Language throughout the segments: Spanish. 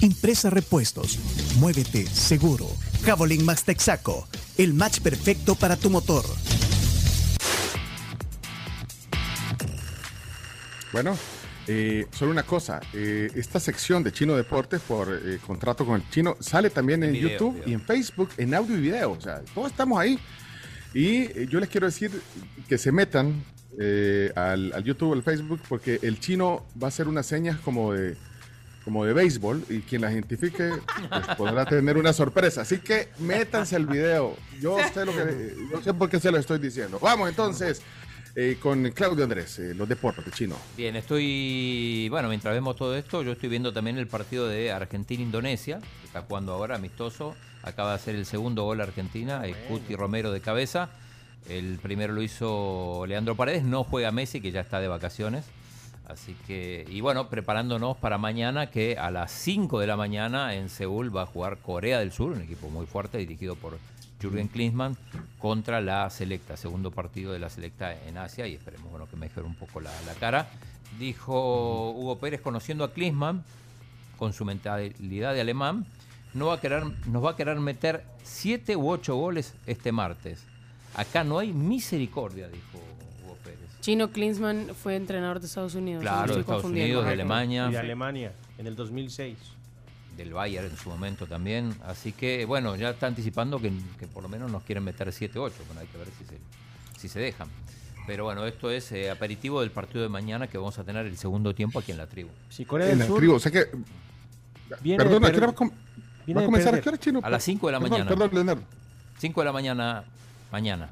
Impresa Repuestos. Muévete seguro. Javelin Max Texaco. El match perfecto para tu motor. Bueno, eh, solo una cosa, eh, esta sección de Chino Deportes por eh, contrato con el Chino sale también en, En video, YouTube video. y en Facebook, en audio y video, o sea, todos estamos ahí. Y eh, yo les quiero decir que se metan eh, al, al YouTube o al Facebook porque el Chino va a hacer unas señas como de como de béisbol y quien la identifique pues, podrá tener una sorpresa. Así que métanse al video. Yo sé lo que yo sé por qué se lo estoy diciendo. Vamos entonces eh, con Claudio Andrés, eh, los deportes, Chino. Bien, estoy. Bueno, mientras vemos todo esto, yo estoy viendo también el partido de Argentina-Indonesia, que está jugando ahora amistoso. Acaba de hacer el segundo gol Argentina, el Cuti Romero de cabeza. El primero lo hizo Leandro Paredes, no juega Messi, que ya está de vacaciones. Así que, y bueno, preparándonos para mañana, que a las 5 de la mañana en Seúl va a jugar Corea del Sur, un equipo muy fuerte dirigido por Jürgen Klinsmann, contra la Selecta, segundo partido de la Selecta en Asia, y esperemos bueno, que mejore un poco la, cara. Dijo Hugo Pérez, conociendo a Klinsmann, con su mentalidad de alemán, no va a querer, nos va a querer meter 7 u 8 goles este martes. Acá no hay misericordia, dijo. Chino Klinsmann fue entrenador de Estados Unidos. Claro, de Estados. Unidos, de Alemania. Y de Alemania, en el 2006. del Bayern en su momento también. Así que, bueno, ya está anticipando que, que por lo menos nos quieren meter 7-8. Bueno, hay que ver si se, si se dejan. Pero bueno, esto es eh, aperitivo del partido de mañana que vamos a tener el segundo tiempo aquí en la tribu. Si Corea En del la Sur tribu, o sea que viene Perdona, ¿a per- qué hora va a com- viene va a de comenzar a qué hora, Chino? A las 5 de la Perdón, mañana. Perdón, Leonardo. 5 de la mañana, mañana.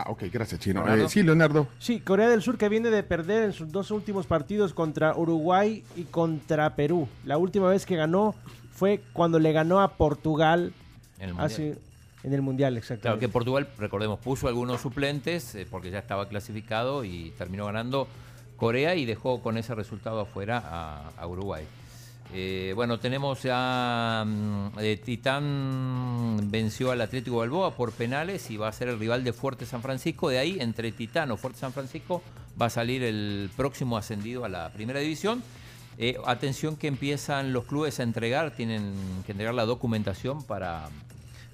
Ah, ok, gracias, Chino. Leonardo. Eh, sí, Leonardo. Sí, Corea del Sur que viene de perder en sus dos últimos partidos contra Uruguay y contra Perú. La última vez que ganó fue cuando le ganó a Portugal En el Mundial. hace- en el Mundial, exactamente. Claro que Portugal, recordemos, puso algunos suplentes eh, porque ya estaba clasificado y terminó ganando Corea y dejó con ese resultado afuera a, a Uruguay. Eh, bueno, tenemos ya mm, eh, Titán venció al Atlético Balboa por penales y va a ser el rival de Fuerte San Francisco. De ahí, entre Titán o Fuerte San Francisco, va a salir el próximo ascendido a la primera división. Eh, atención que empiezan los clubes a entregar, tienen que entregar la documentación para,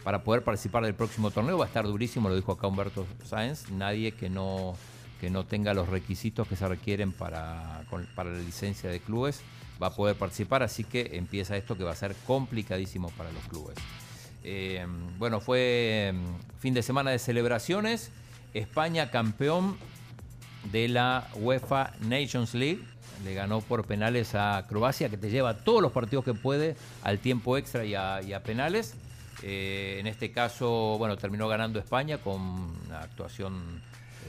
para poder participar del próximo torneo. Va a estar durísimo, lo dijo acá Humberto Sáenz. Nadie que no, que no tenga los requisitos que se requieren para, para la licencia de clubes va a poder participar. Así que empieza esto que va a ser complicadísimo para los clubes. Eh, bueno, fue mm, fin de semana de celebraciones. España campeón de la UEFA Nations League. Le ganó por penales a Croacia, que te lleva todos los partidos que puede al tiempo extra y a, y a penales. Eh, en este caso, bueno, terminó ganando España con una actuación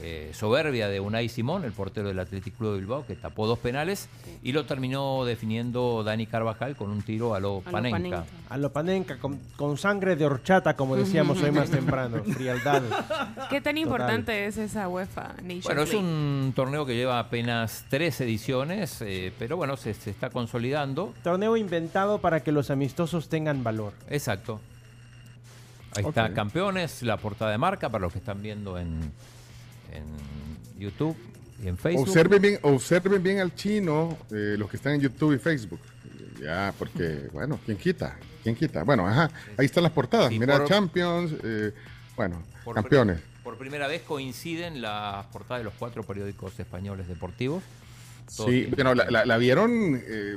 eh, soberbia de Unai Simón, el portero del Athletic Club de Bilbao, que tapó dos penales y lo terminó definiendo Dani Carvajal con un tiro a lo A lo. Panenka. A lo panenca, con, con sangre de horchata, como decíamos hoy más temprano. Frialdad. ¿Qué tan importante es esa UEFA Nations Bueno, es un torneo que lleva apenas tres ediciones, eh, pero bueno, se, se está consolidando. Torneo inventado para que los amistosos tengan valor. Exacto. Ahí Ok. está, campeones, la portada de marca para los que están viendo en, en YouTube y en Facebook. Observen bien, observen bien al chino, eh, los que están en YouTube y Facebook. Ya, porque, bueno, ¿quién quita? ¿Quién quita? Bueno, ajá, ahí están las portadas. Sí, Mira, por- Champions, eh, bueno, Por campeones. Por primera vez coinciden las portadas de los cuatro periódicos españoles deportivos. Sí, pero la, la- la vieron eh,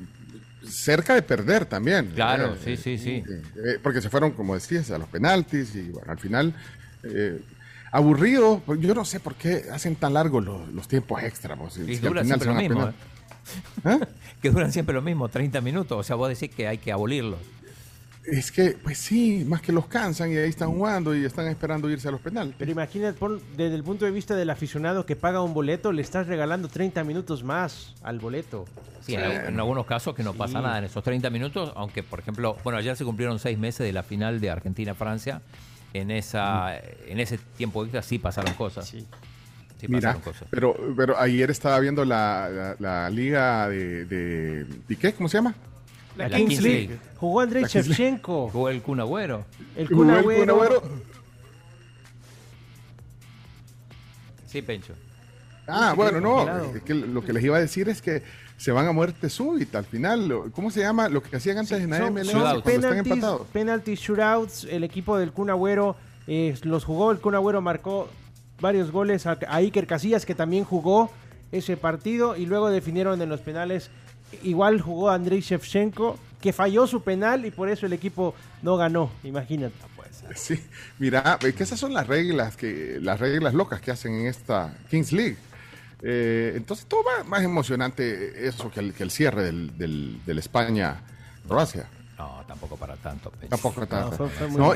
cerca de perder también. Claro, sí, sí, sí. porque se fueron, como decías, a los penaltis y bueno, al final, aburrido. pues, Yo no sé por qué hacen tan largos los, los tiempos extra. pues, si- Y si al dura final siempre lo mismo. ¿eh? que duran siempre lo mismo, 30 minutos. O sea, vos decís que hay que abolirlos. Es que, pues sí, más que los cansan y ahí están jugando y están esperando irse a los penales. Pero imagínate, desde el punto de vista del aficionado que paga un boleto, le estás regalando 30 minutos más al boleto. Sí, en, al- en algunos casos que no pasa nada en esos 30 minutos, aunque por ejemplo, bueno, ayer se cumplieron seis meses de la final de Argentina-Francia. En esa, en ese tiempo extra sí pasaron cosas. Sí. Sí Mira, pasaron cosas. pero, pero ayer estaba viendo la, la- la liga de, de, ¿de qué? ¿Cómo se llama? La, La Kings Kings League. League. Jugó Andrei La Kings League. Shevchenko. Jugó el Kun Agüero. El Jugó Kun. Agüero. Sí, Pencho. Ah, bueno, no. es que lo que les iba a decir es que se van a muerte súbita al final. ¿Cómo se llama? Lo que hacían antes en la Son, MLS son Shootouts. están empatados. El equipo del Kun Agüero eh, los jugó. El Kun Agüero marcó varios goles a, a Iker Casillas, que también jugó ese partido. Y luego definieron en los penales. Igual jugó Andrei Shevchenko, que falló su penal y por eso el equipo no ganó. Imagínate. Sí, mira, es que esas son las reglas que las reglas locas que hacen en esta Kings League. Eh, entonces todo va más emocionante eso que el, que el cierre del, del, del España-Croacia. No, tampoco para tanto. Pencho. Tampoco tanto. fue muy No,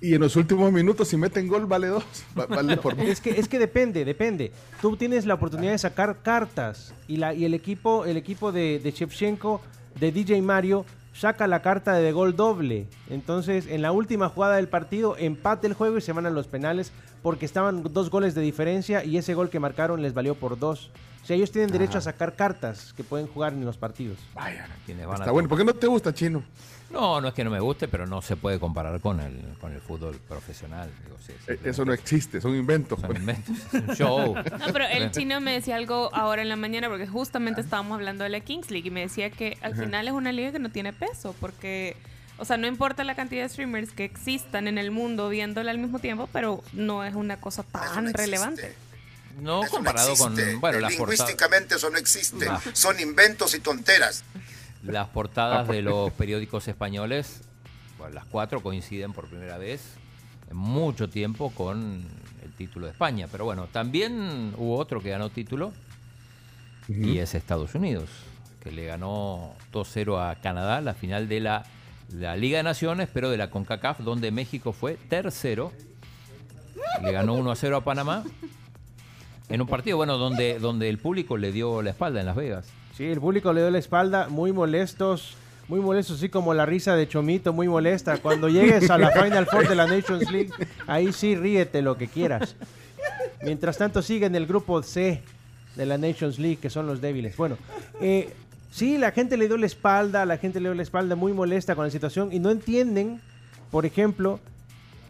y, en los últimos minutos, si meten gol, vale dos. Va- Vale por Es que, es que depende, depende. Tú tienes la oportunidad de sacar cartas y, la, y el equipo, el equipo de, de Shevchenko, de DJ Mario, saca la carta de gol doble. Entonces, en la última jugada del partido, empate el juego y se van a los penales porque estaban dos goles de diferencia y ese gol que marcaron les valió por dos. O sea, ellos tienen derecho a sacar cartas que pueden jugar en los partidos. Vaya, a está bueno. ¿Por qué no te gusta, Chino? No, no es que no me guste, pero no se puede comparar con el, con el fútbol profesional. Digo, sí, Eh, Eso no existe, son inventos. son pues. inventos, es un show. No, pero el chino me decía algo ahora en la mañana porque justamente estábamos hablando de la Kings League y me decía que al final es una liga que no tiene peso porque, o sea, no importa la cantidad de streamers que existan en el mundo viéndola al mismo tiempo, pero no es una cosa tan relevante. No Eso no comparado existe. con bueno, las Lingüísticamente eso no existe. Ah. Son inventos y tonteras. Las portadas de los periódicos españoles, bueno, las cuatro coinciden por primera vez en mucho tiempo con el título de España. Pero bueno, también hubo otro que ganó título y es Estados Unidos, que le ganó 2-0 a Canadá, la final de la, la Liga de Naciones, pero de la CONCACAF, donde México fue tercero. Le ganó 1-0 a Panamá. En un partido, bueno, donde, donde el público le dio la espalda en Las Vegas. Sí, el público le dio la espalda, muy molestos, muy molestos, así como la risa de Chomito, muy molesta. Cuando llegues a la Final Four de la Nations League, ahí sí ríete lo que quieras. Mientras tanto sigue en el grupo C de la Nations League, que son los débiles. Bueno, eh, sí, la gente le dio la espalda, la gente le dio la espalda muy molesta con la situación y no entienden, por ejemplo,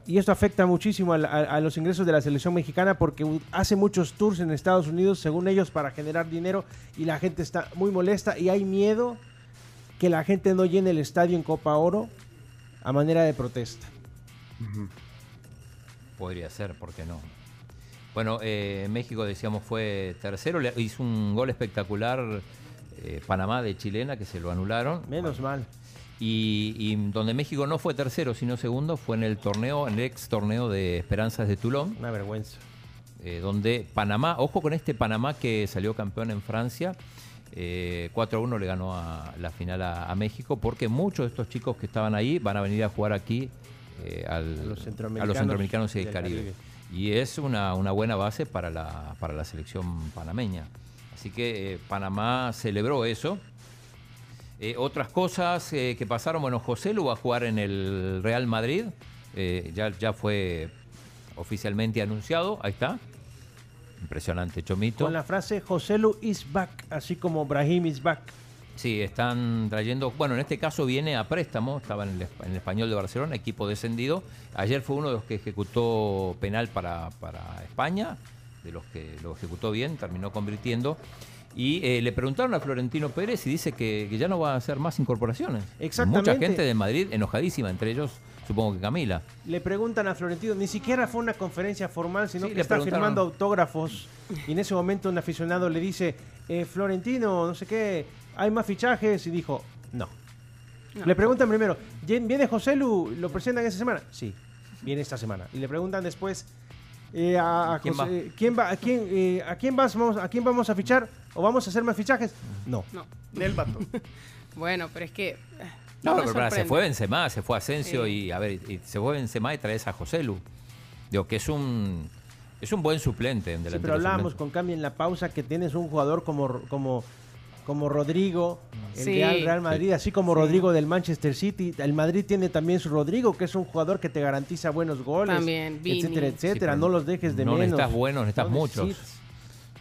y esto afecta muchísimo a, a- a los ingresos de la selección mexicana porque hace muchos tours en Estados Unidos, según ellos, para generar dinero y la gente está muy molesta y hay miedo que la gente no llene el estadio en Copa Oro a manera de protesta. Podría ser, ¿por qué no? Bueno, eh, México, decíamos, fue tercero. Le hizo un gol espectacular eh, Panamá de chilena, que se lo anularon. Menos mal. Y, y donde México no fue tercero, sino segundo, fue en el torneo, en el ex torneo de Esperanzas de Toulon, Una vergüenza. eh, donde Panamá, ojo con este Panamá que salió campeón en Francia, eh, 4-1 le ganó a la final a, a México, porque muchos de estos chicos que estaban ahí van a venir a jugar aquí eh, al- A los a centroamericanos los centroamericanos y el del Caribe. Caribe. Y es una, una buena base para la, para la selección panameña. Así que eh, Panamá celebró eso. Eh, otras cosas eh, que pasaron, bueno, José lo va a jugar en el Real Madrid, eh, ya, ya fue oficialmente anunciado, ahí está. Impresionante, Chomito. Con la frase Joselu is back, así como Brahim is back. Sí, están trayendo, bueno, en este caso viene a préstamo, estaba en el, en el Español de Barcelona, equipo descendido. Ayer fue uno de los que ejecutó penal para, para España, de los que lo ejecutó bien, terminó convirtiendo. Y eh, le preguntaron a Florentino Pérez y dice que, que ya no va a hacer más incorporaciones. Exactamente. Mucha gente de Madrid enojadísima, entre ellos supongo que Camila. Le preguntan a Florentino, ni siquiera fue una conferencia formal, sino Sí, que le está preguntaron. firmando autógrafos. Y en ese momento un aficionado le dice, eh, Florentino, no sé qué, ¿hay más fichajes? Y dijo, no. Le preguntan primero, ¿viene viene José Lu? ¿Lo presentan esta semana? Sí, viene esta semana. Y le preguntan después, eh, a, a ¿Quién José- ¿quién va? ¿A quién, eh, ¿a quién vas, vamos, ¿A quién vamos a fichar? ¿O vamos a hacer más fichajes? No. No. Del vato. Bueno, pero es que eh, No, pero se fue Benzema, se fue Asensio Sí. y a ver, y se fue Benzema y traes a José Lu. Digo que es un es un buen suplente en Sí, delantero pero hablábamos suplente. con Cami en la pausa que tienes un jugador como, como, como Rodrigo, el Sí. Real, Real Madrid, así como Rodrigo del Manchester City. El Madrid tiene también su Rodrigo, que es un jugador que te garantiza buenos goles, También, Vini. etcétera, Sí, etcétera. no los dejes de no menos. necesitas buenos, necesitas No muchos.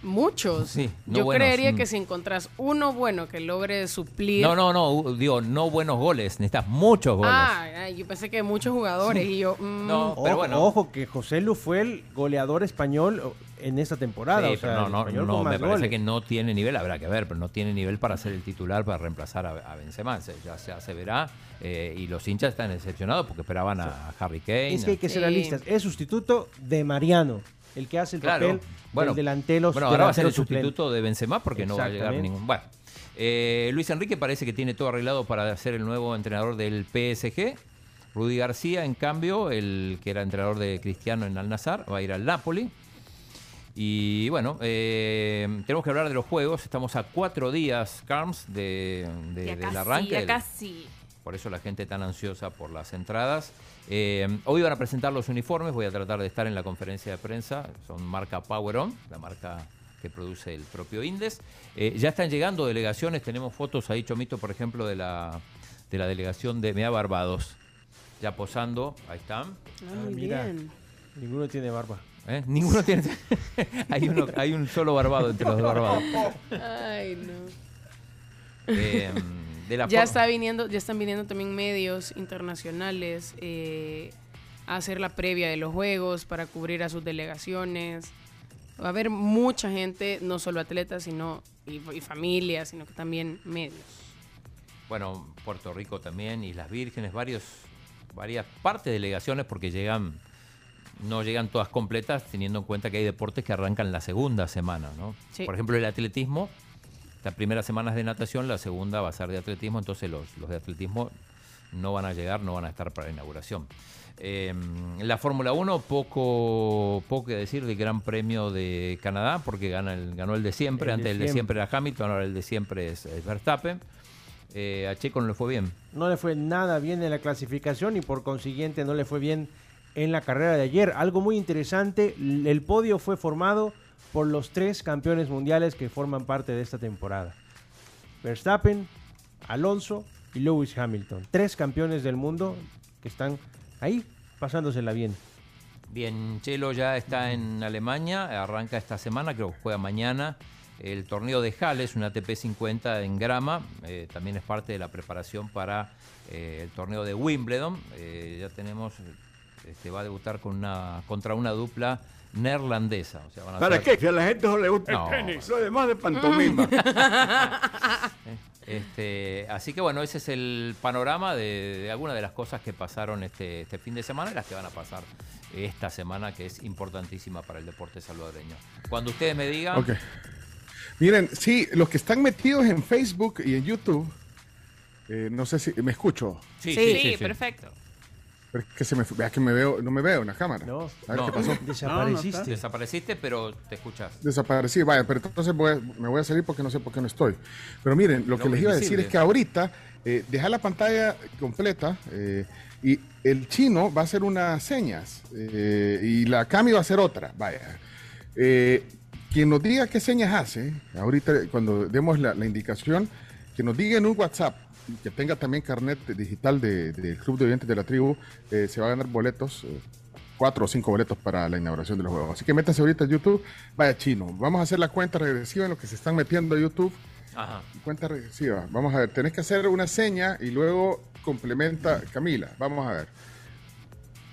Muchos. Sí, no Yo buenos, creería mm. que si encontrás uno bueno que logre suplir. No, no, no, digo, no buenos goles, necesitas muchos goles. Ah, yo pensé que muchos jugadores y yo. mm, No, Ojo, pero bueno. ojo, que José Lu fue el goleador español en esta temporada. Sí, o sea, pero no, no, español no, con me parece goles. que no tiene nivel, habrá que ver, pero no tiene nivel para ser el titular, para reemplazar a, a Benzema. Se- Ya, ya se verá. eh, y los hinchas están decepcionados porque esperaban a, a Harry Kane. Es que hay que ser Sí. realistas. Es sustituto de Mariano, el que hace el Claro. papel Bueno, del delantero. bueno, ahora va a ser el suplente. sustituto de Benzema porque no va a llegar ningún. Bueno, eh, Luis Enrique parece que tiene todo arreglado para ser el nuevo entrenador del PSG. Rudy García, en cambio, el que era entrenador de Cristiano en Al Nazar, va a ir al Napoli. Y bueno, eh, tenemos que hablar de los juegos. Estamos a cuatro días, Carms, de, de- del arranque. ya casi. Por eso la gente tan ansiosa por las entradas. Eh, hoy van a presentar los uniformes, voy a tratar de estar en la conferencia de prensa. Son marca Power On, la marca que produce el propio Indes. Eh, ya están llegando delegaciones, tenemos fotos ahí, Chomito, por ejemplo, de la, de la delegación de Mea Barbados. Ya posando, ahí están. ah, muy mira. bien. Ninguno tiene barba. ¿eh? Ninguno tiene. hay, uno, hay un solo barbado entre los barbados. Ay, no. Eh, de la Ya está viniendo, ya están viniendo también medios internacionales eh, a hacer la previa de los juegos para cubrir a sus delegaciones. Va a haber mucha gente, no solo atletas, sino y, y familias, sino que también medios. bueno, Puerto Rico también, Islas Vírgenes, varios, varias partes de delegaciones porque llegan, no llegan todas completas, teniendo en cuenta que hay deportes que arrancan la segunda semana, ¿no? Sí. Por ejemplo, el atletismo, la primera semana es de natación, la segunda va a ser de atletismo, entonces los, los de atletismo no van a llegar, no van a estar para la inauguración. Eh, la Fórmula 1, poco, poco que decir del Gran Premio de Canadá, porque gana el, ganó el de siempre, El de antes el de siempre. era Hamilton, ahora el de siempre es, es Verstappen. Eh, a Checo no le fue bien. No le fue nada bien en la clasificación y por consiguiente no le fue bien en la carrera de ayer. Algo muy interesante, el podio fue formado por los tres campeones mundiales que forman parte de esta temporada. Verstappen, Alonso y Lewis Hamilton. Tres campeones del mundo que están ahí pasándosela bien. Bien, Chelo ya está en Alemania, arranca esta semana, creo que juega mañana. El torneo de Hales, un ATP 50 en grama, eh, también es parte de la preparación para eh, el torneo de Wimbledon. Eh, ya tenemos, este, va a debutar con una, contra una dupla neerlandesa. O sea, van a ¿Para ser- qué? Si a la gente no le gusta No. el tenis. Lo demás de pantomima. Este, así que bueno, ese es el panorama de, de algunas de las cosas que pasaron este, este fin de semana y las que van a pasar esta semana, que es importantísima para el deporte salvadoreño. Cuando ustedes me digan, Ok. Miren, sí, los que están metidos en Facebook y en YouTube, eh, no sé si me escucho, sí, Sí, sí, sí, sí. perfecto. Pero es que se me, vea que me veo, no me veo en la cámara. No. A ver No. qué pasó. Desapareciste. Desapareciste, pero te escuchas. Desaparecí, vaya, pero entonces voy a- me voy a salir porque no sé por qué no estoy. Pero miren, lo que les iba a decir es que ahorita eh, deja la pantalla completa eh, y el chino va a hacer unas señas eh, y la Cami va a hacer otra, vaya. Eh, quien nos diga qué señas hace, ahorita cuando demos la, la indicación, que nos diga en un WhatsApp, que tenga también carnet digital de- del Club de Oyentes de la Tribu, eh, se va a ganar boletos. eh, cuatro o cinco boletos para la inauguración de los juegos. Así que métanse ahorita a YouTube. Vaya chino. Vamos a hacer la cuenta regresiva en lo que se están metiendo a YouTube. Ajá. Cuenta regresiva. Vamos a ver. Tenés que hacer una seña y luego complementa Camila. Vamos a ver.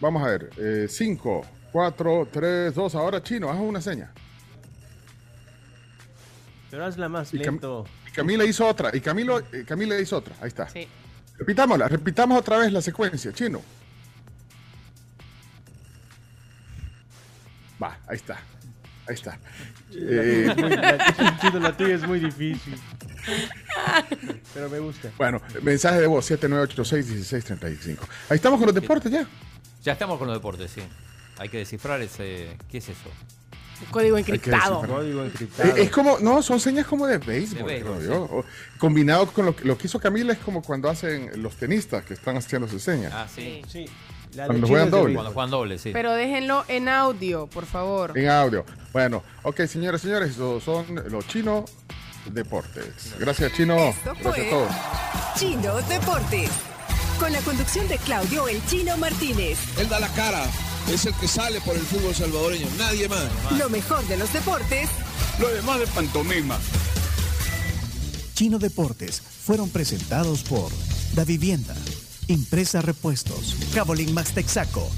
Vamos a ver. 5, 4, 3, 2. Ahora chino, haz una seña. Pero hazla más lento. Y Camila hizo otra. Y Camilo, eh, Camila hizo otra. Ahí está. Sí. Repitámosla. Repitamos otra vez la secuencia. Chino. Va, ahí está. Ahí está. Eh, la, Chino, la tuya es muy difícil. Pero me gusta. Bueno, mensaje de voz 7986-1635. Ahí estamos con los deportes ya. Ya estamos con los deportes, sí. Hay que descifrar ese. ¿Qué es eso? Código que encriptado. descifrar. Código encriptado. Eh, Es como, no, son señas como de béisbol, De béisbol, creo yo. Combinado con lo, que- lo que hizo Camila es como cuando hacen los tenistas que están haciendo sus señas. Ah, sí. Sí. La Cuando juegan doble. Cuando juegan doble, sí. Pero déjenlo en audio, por favor. En audio. Bueno, ok, señores, señores, esos son los chinos deportes. Gracias, Chino. Esto Gracias a todos. Chino Deportes. Con la conducción de Claudio El Chino Martínez. Él da la cara, es el que sale por el fútbol salvadoreño, nadie más. Lo mejor de los deportes Lo demás de pantomima. Chino Deportes fueron presentados por Da Vivienda, Impresa Repuestos, Cabolín Max Texaco,